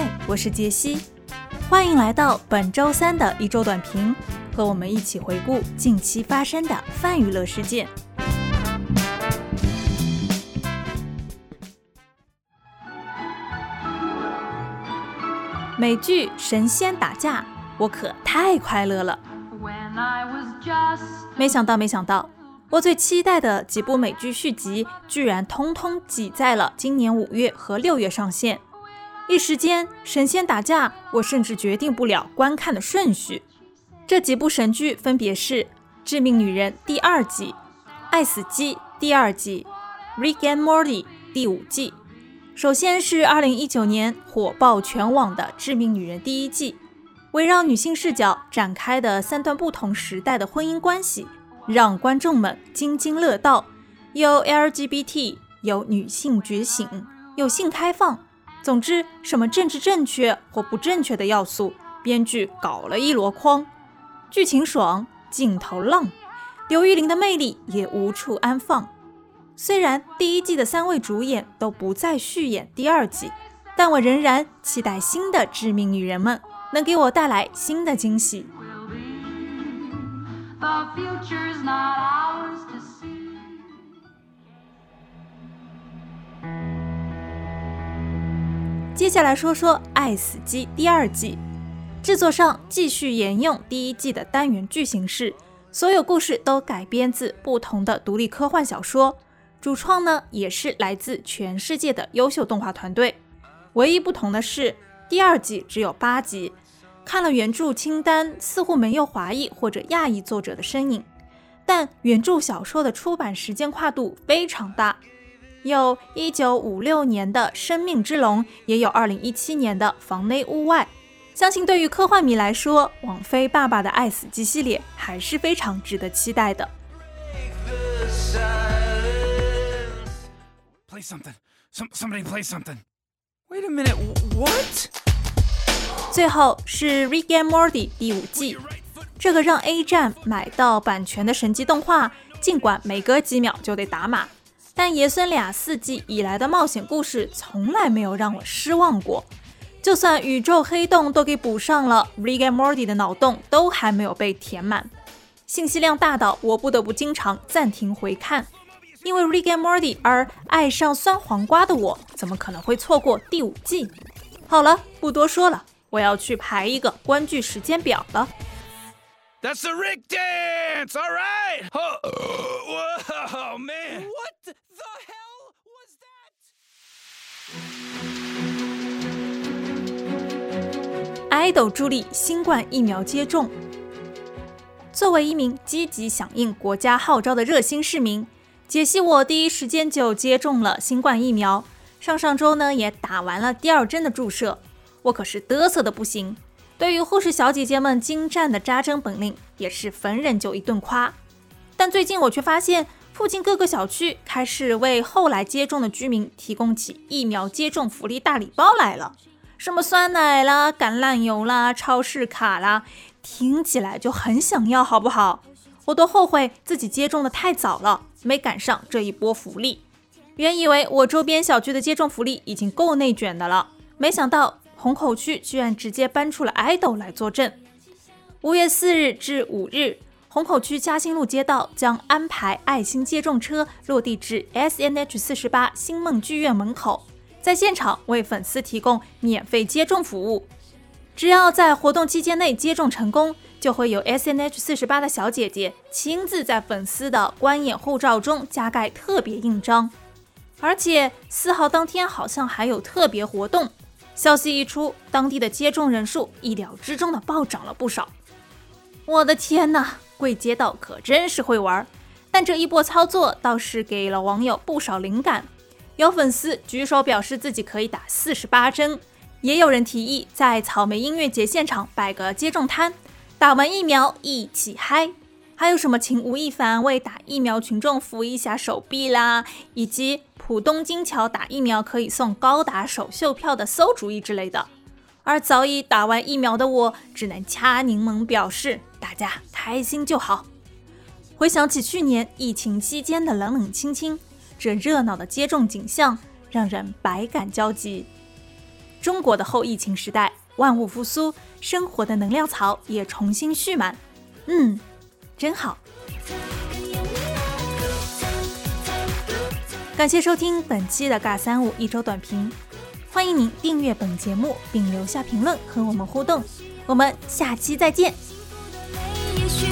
嗨，我是杰西，欢迎来到本周三的一周短评，和我们一起回顾近期发生的泛娱乐事件。美剧《神仙打架》，我可太快乐了！没想到，没想到，我最期待的几部美剧续集，居然通通挤在了今年五月和六月上线。一时间，神仙打架，我甚至决定不了观看的顺序。这几部神剧分别是《致命女人》第二季、《爱死机》第二季、《Rick and Morty》第五季。首先是2019年火爆全网的《致命女人》第一季，围绕女性视角展开的三段不同时代的婚姻关系，让观众们津津乐道。有 LGBT，有女性觉醒，有性开放。总之，什么政治正确或不正确的要素，编剧搞了一箩筐。剧情爽，镜头浪，刘玉玲的魅力也无处安放。虽然第一季的三位主演都不再续演第二季，但我仍然期待新的《致命女人》们能给我带来新的惊喜。接下来说说《爱死机》第二季，制作上继续沿用第一季的单元剧形式，所有故事都改编自不同的独立科幻小说，主创呢也是来自全世界的优秀动画团队。唯一不同的是，第二季只有八集，看了原著清单，似乎没有华裔或者亚裔作者的身影，但原著小说的出版时间跨度非常大。有一九五六年的《生命之龙》，也有二零一七年的《房内屋外》。相信对于科幻迷来说，网飞爸爸的《爱死机》系列还是非常值得期待的。Play something. Somebody play something. Wait a minute. What? 最后是《Rick and Morty》第五季，这个让 A 站买到版权的神级动画，尽管每隔几秒就得打码。但爷孙俩四季以来的冒险故事从来没有让我失望过，就算宇宙黑洞都给补上了，Rick and Morty 的脑洞都还没有被填满，信息量大到我不得不经常暂停回看。因为 Rick and Morty 而爱上酸黄瓜的我，怎么可能会错过第五季？好了，不多说了，我要去排一个观剧时间表了。That's the Rick dance, all right? 北斗助力新冠疫苗接种。作为一名积极响应国家号召的热心市民，解析我第一时间就接种了新冠疫苗。上上周呢，也打完了第二针的注射，我可是嘚瑟的不行。对于护士小姐姐们精湛的扎针本领，也是逢人就一顿夸。但最近我却发现，附近各个小区开始为后来接种的居民提供起疫苗接种福利大礼包来了，什么酸奶啦、橄榄油啦、超市卡啦，听起来就很想要，好不好？我都后悔自己接种的太早了，没赶上这一波福利。原以为我周边小区的接种福利已经够内卷的了，没想到。虹口区居然直接搬出了爱豆来坐镇。五月四日至五日，虹口区嘉兴路街道将安排爱心接种车落地至 S N H 四十八星梦剧院门口，在现场为粉丝提供免费接种服务。只要在活动期间内接种成功，就会有 S N H 四十八的小姐姐亲自在粉丝的观演护照中加盖特别印章。而且四号当天好像还有特别活动。消息一出，当地的接种人数意料之中的暴涨了不少。我的天哪，贵街道可真是会玩！但这一波操作倒是给了网友不少灵感。有粉丝举手表示自己可以打四十八针，也有人提议在草莓音乐节现场摆个接种摊，打完疫苗一起嗨。还有什么请吴亦凡为打疫苗群众扶一下手臂啦，以及。浦东金桥打疫苗可以送高达首秀票的馊主意之类的，而早已打完疫苗的我只能掐柠檬表示大家开心就好。回想起去年疫情期间的冷冷清清，这热闹的接种景象让人百感交集。中国的后疫情时代，万物复苏，生活的能量槽也重新蓄满。嗯，真好。感谢收听本期的尬三五一周短评，欢迎您订阅本节目并留下评论和我们互动。我们下期再见。也许